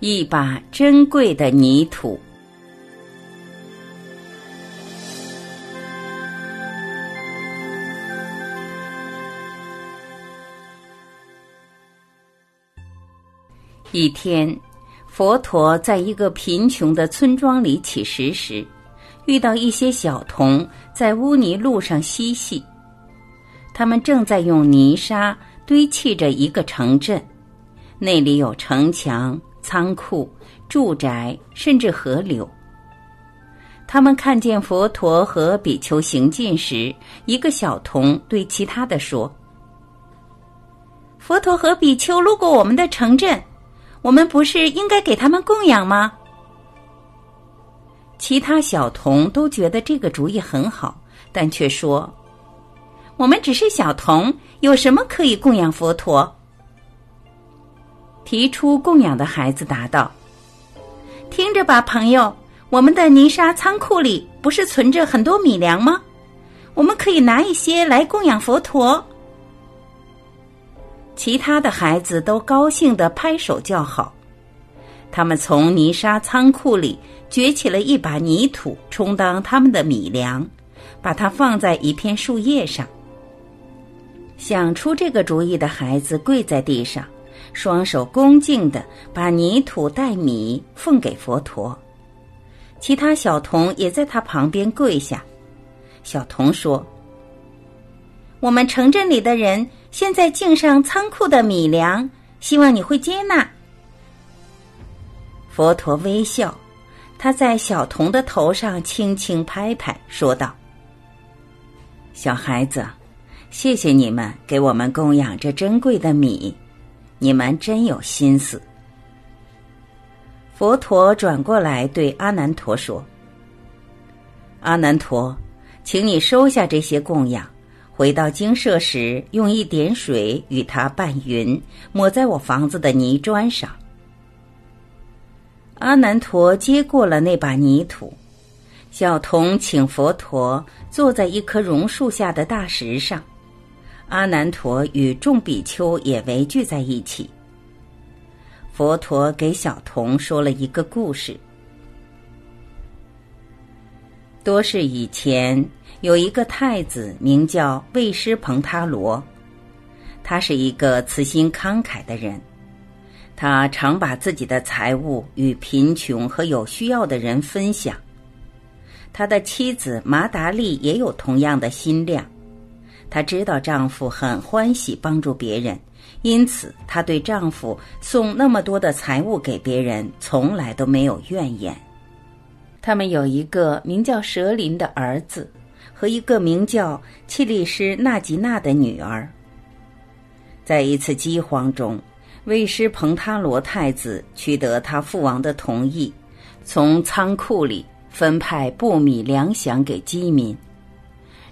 一把珍贵的泥土。一天，佛陀在一个贫穷的村庄里乞食时，遇到一些小童在污泥路上嬉戏。他们正在用泥沙堆砌着一个城镇，那里有城墙、仓库、住宅，甚至河流。他们看见佛陀和比丘行进时，一个小童对其他的说：“佛陀和比丘路过我们的城镇，我们不是应该给他们供养吗？”其他小童都觉得这个主意很好，但却说。我们只是小童，有什么可以供养佛陀？提出供养的孩子答道：“听着吧，朋友，我们的泥沙仓库里不是存着很多米粮吗？我们可以拿一些来供养佛陀。”其他的孩子都高兴的拍手叫好。他们从泥沙仓库里掘起了一把泥土，充当他们的米粮，把它放在一片树叶上。想出这个主意的孩子跪在地上，双手恭敬的把泥土带米奉给佛陀。其他小童也在他旁边跪下。小童说：“我们城镇里的人现在敬上仓库的米粮，希望你会接纳。”佛陀微笑，他在小童的头上轻轻拍拍，说道：“小孩子。”谢谢你们给我们供养这珍贵的米，你们真有心思。佛陀转过来对阿难陀说：“阿难陀，请你收下这些供养，回到精舍时用一点水与它拌匀，抹在我房子的泥砖上。”阿难陀接过了那把泥土，小童请佛陀坐在一棵榕树下的大石上。阿难陀与众比丘也围聚在一起。佛陀给小童说了一个故事：多世以前，有一个太子名叫卫师彭他罗，他是一个慈心慷慨的人，他常把自己的财物与贫穷和有需要的人分享。他的妻子麻达利也有同样的心量。她知道丈夫很欢喜帮助别人，因此她对丈夫送那么多的财物给别人，从来都没有怨言。他们有一个名叫蛇林的儿子，和一个名叫契利师纳吉娜的女儿。在一次饥荒中，卫师彭他罗太子取得他父王的同意，从仓库里分派布米粮饷给饥民。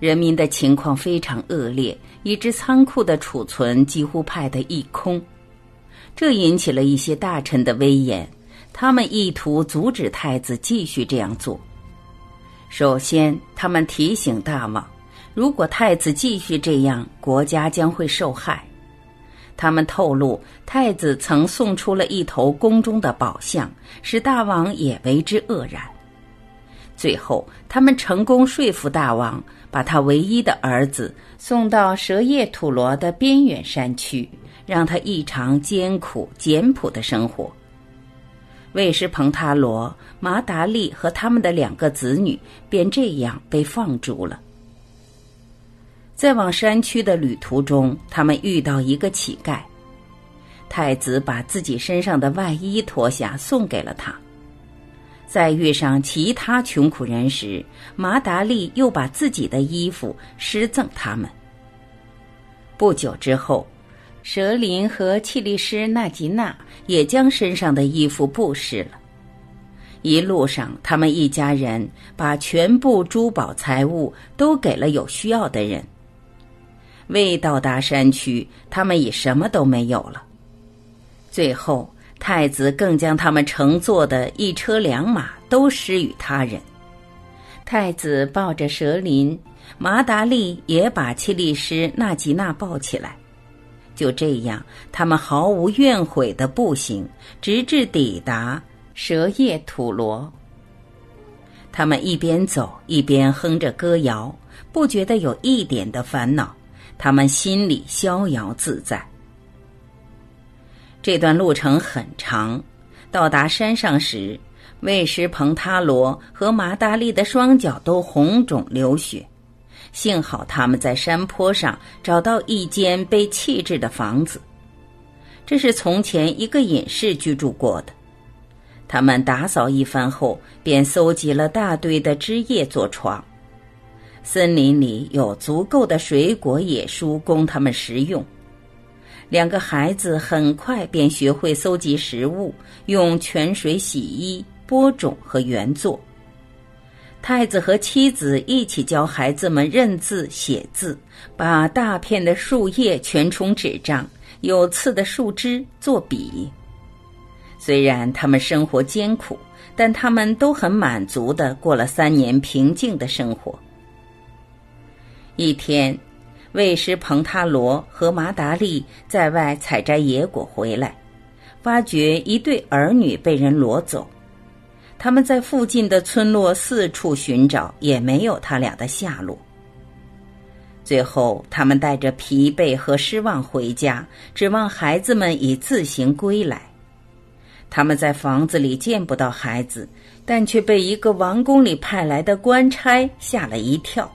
人民的情况非常恶劣，以致仓库的储存几乎派得一空，这引起了一些大臣的威严，他们意图阻止太子继续这样做。首先，他们提醒大王，如果太子继续这样，国家将会受害。他们透露，太子曾送出了一头宫中的宝象，使大王也为之愕然。最后，他们成功说服大王。把他唯一的儿子送到蛇叶土罗的边远山区，让他异常艰苦简朴的生活。卫士彭塔罗、麻达利和他们的两个子女便这样被放逐了。在往山区的旅途中，他们遇到一个乞丐，太子把自己身上的外衣脱下送给了他。在遇上其他穷苦人时，麻达利又把自己的衣服施赠他们。不久之后，舍林和契利师纳吉娜也将身上的衣服布施了。一路上，他们一家人把全部珠宝财物都给了有需要的人。未到达山区，他们已什么都没有了。最后。太子更将他们乘坐的一车良马都施与他人。太子抱着蛇林，麻达利也把契利师纳吉娜抱起来，就这样，他们毫无怨悔的步行，直至抵达蛇叶土罗。他们一边走一边哼着歌谣，不觉得有一点的烦恼，他们心里逍遥自在。这段路程很长，到达山上时，卫师彭他罗和马达利的双脚都红肿流血。幸好他们在山坡上找到一间被弃置的房子，这是从前一个隐士居住过的。他们打扫一番后，便搜集了大堆的枝叶做床。森林里有足够的水果、野蔬供他们食用。两个孩子很快便学会搜集食物，用泉水洗衣、播种和原作。太子和妻子一起教孩子们认字写字，把大片的树叶全充纸张，有刺的树枝做笔。虽然他们生活艰苦，但他们都很满足的过了三年平静的生活。一天，卫师彭他罗和马达利在外采摘野果回来，发觉一对儿女被人掳走。他们在附近的村落四处寻找，也没有他俩的下落。最后，他们带着疲惫和失望回家，指望孩子们已自行归来。他们在房子里见不到孩子，但却被一个王宫里派来的官差吓了一跳。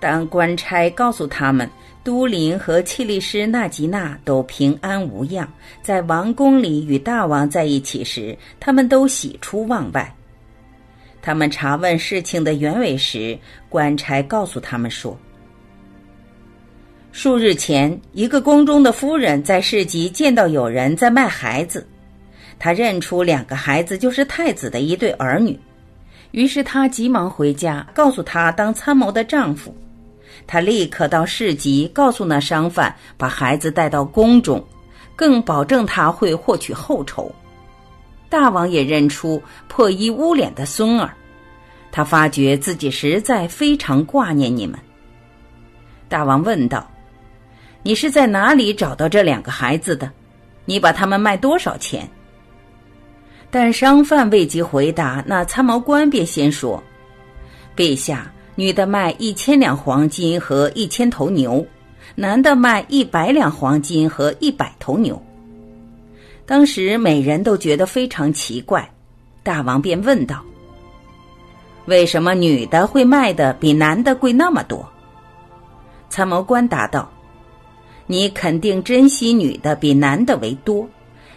当官差告诉他们，都灵和契利师纳吉娜都平安无恙，在王宫里与大王在一起时，他们都喜出望外。他们查问事情的原委时，官差告诉他们说：数日前，一个宫中的夫人在市集见到有人在卖孩子，她认出两个孩子就是太子的一对儿女，于是她急忙回家，告诉她当参谋的丈夫。他立刻到市集，告诉那商贩把孩子带到宫中，更保证他会获取后酬。大王也认出破衣污脸的孙儿，他发觉自己实在非常挂念你们。大王问道：“你是在哪里找到这两个孩子的？你把他们卖多少钱？”但商贩未及回答，那参谋官便先说：“陛下。”女的卖一千两黄金和一千头牛，男的卖一百两黄金和一百头牛。当时每人都觉得非常奇怪，大王便问道：“为什么女的会卖的比男的贵那么多？”参谋官答道：“你肯定珍惜女的比男的为多，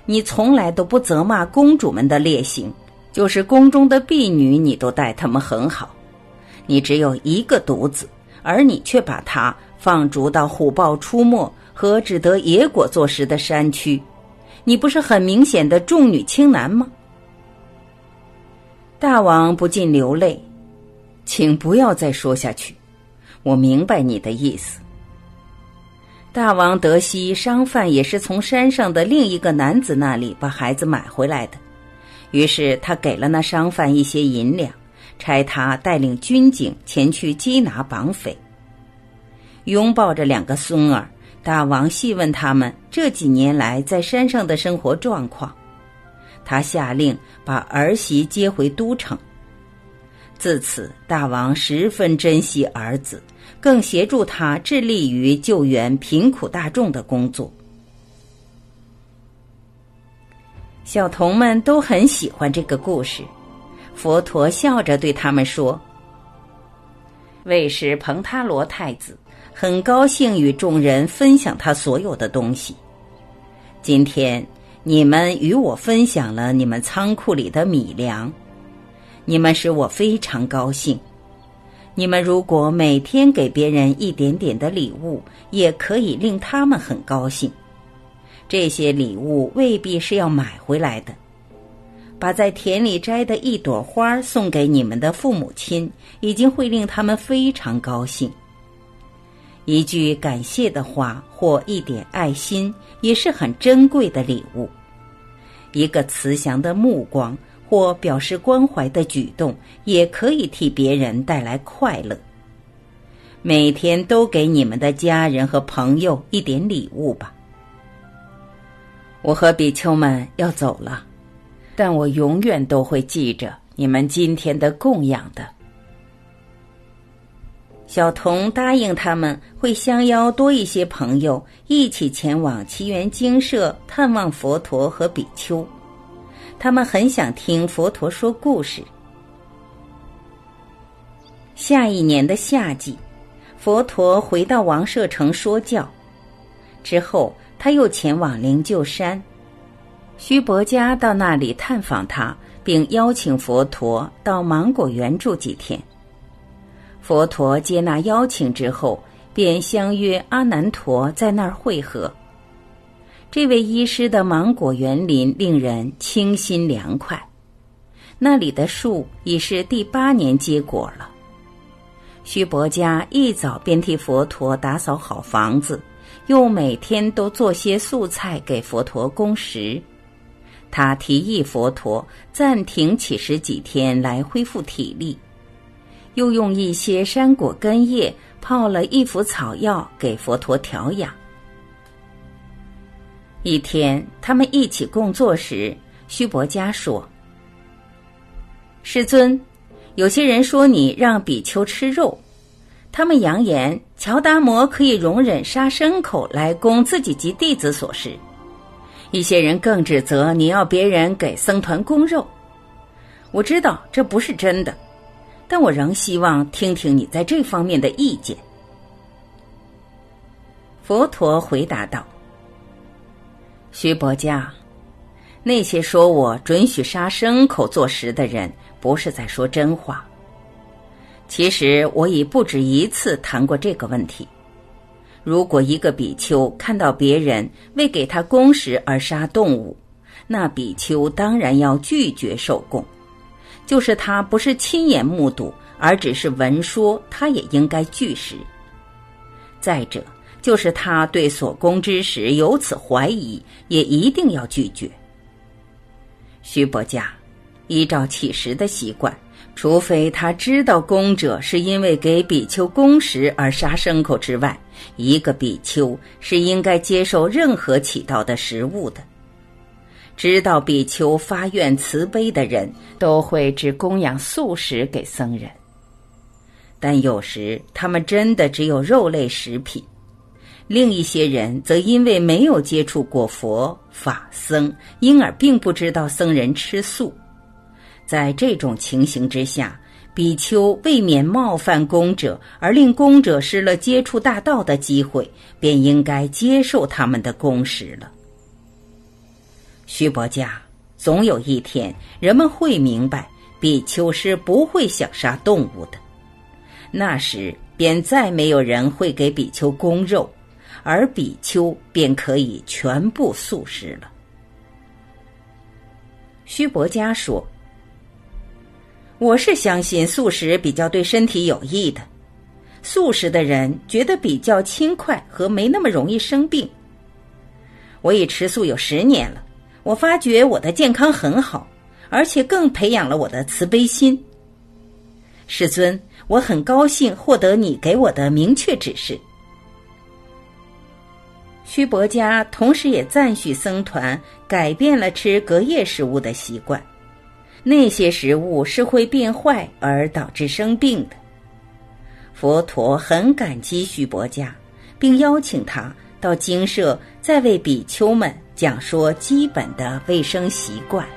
你从来都不责骂公主们的劣行，就是宫中的婢女，你都待他们很好。”你只有一个独子，而你却把他放逐到虎豹出没和只得野果做食的山区，你不是很明显的重女轻男吗？大王不禁流泪，请不要再说下去。我明白你的意思。大王得悉商贩也是从山上的另一个男子那里把孩子买回来的，于是他给了那商贩一些银两。差他带领军警前去缉拿绑匪。拥抱着两个孙儿，大王细问他们这几年来在山上的生活状况。他下令把儿媳接回都城。自此，大王十分珍惜儿子，更协助他致力于救援贫苦大众的工作。小童们都很喜欢这个故事。佛陀笑着对他们说：“卫士彭他罗太子很高兴与众人分享他所有的东西。今天你们与我分享了你们仓库里的米粮，你们使我非常高兴。你们如果每天给别人一点点的礼物，也可以令他们很高兴。这些礼物未必是要买回来的。”把在田里摘的一朵花送给你们的父母亲，已经会令他们非常高兴。一句感谢的话或一点爱心也是很珍贵的礼物。一个慈祥的目光或表示关怀的举动，也可以替别人带来快乐。每天都给你们的家人和朋友一点礼物吧。我和比丘们要走了，但我永远都会记着你们今天的供养的。小童答应他们会相邀多一些朋友一起前往奇缘精舍探望佛陀和比丘，他们很想听佛陀说故事。下一年的夏季，佛陀回到王舍城说教，之后他又前往灵鹫山，须伯家到那里探访他，并邀请佛陀到芒果园住几天。佛陀接纳邀请之后，便相约阿难陀在那儿会合。这位医师的芒果园林令人清新凉快，那里的树已是第八年结果了。须伯家一早便替佛陀打扫好房子，又每天都做些素菜给佛陀供食。他提议佛陀暂停起食几天来恢复体力。又用一些山果根叶泡了一副草药给佛陀调养。一天，他们一起共坐时，须伯家说：“世尊，有些人说你让比丘吃肉，他们扬言乔达摩可以容忍杀牲口来供自己及弟子所食。一些人更指责你要别人给僧团供肉。我知道这不是真的。”但我仍希望听听你在这方面的意见。佛陀回答道：“须伯家，那些说我准许杀牲口做食的人，不是在说真话。其实我已不止一次谈过这个问题。如果一个比丘看到别人为给他供食而杀动物，那比丘当然要拒绝受供。”就是他不是亲眼目睹，而只是闻说，他也应该拒食。再者，就是他对所供之食有此怀疑，也一定要拒绝。徐伯家，依照乞食的习惯，除非他知道供者是因为给比丘供食而杀牲口之外，一个比丘是应该接受任何乞到的食物的。知道比丘发愿慈悲的人，都会只供养素食给僧人。但有时他们真的只有肉类食品，另一些人则因为没有接触过佛法僧，因而并不知道僧人吃素。在这种情形之下，比丘未免冒犯公者而令公者失了接触大道的机会，便应该接受他们的供食了。须伯家，总有一天人们会明白，比丘是不会想杀动物的。那时便再没有人会给比丘供肉，而比丘便可以全部素食了。须伯家说：“我是相信素食比较对身体有益的，素食的人觉得比较轻快和没那么容易生病。我已吃素有十年了。”我发觉我的健康很好，而且更培养了我的慈悲心。世尊，我很高兴获得你给我的明确指示。虚伯家同时也赞许僧团改变了吃隔夜食物的习惯，那些食物是会变坏而导致生病的。佛陀很感激须伯家，并邀请他到精舍再为比丘们。讲说基本的卫生习惯。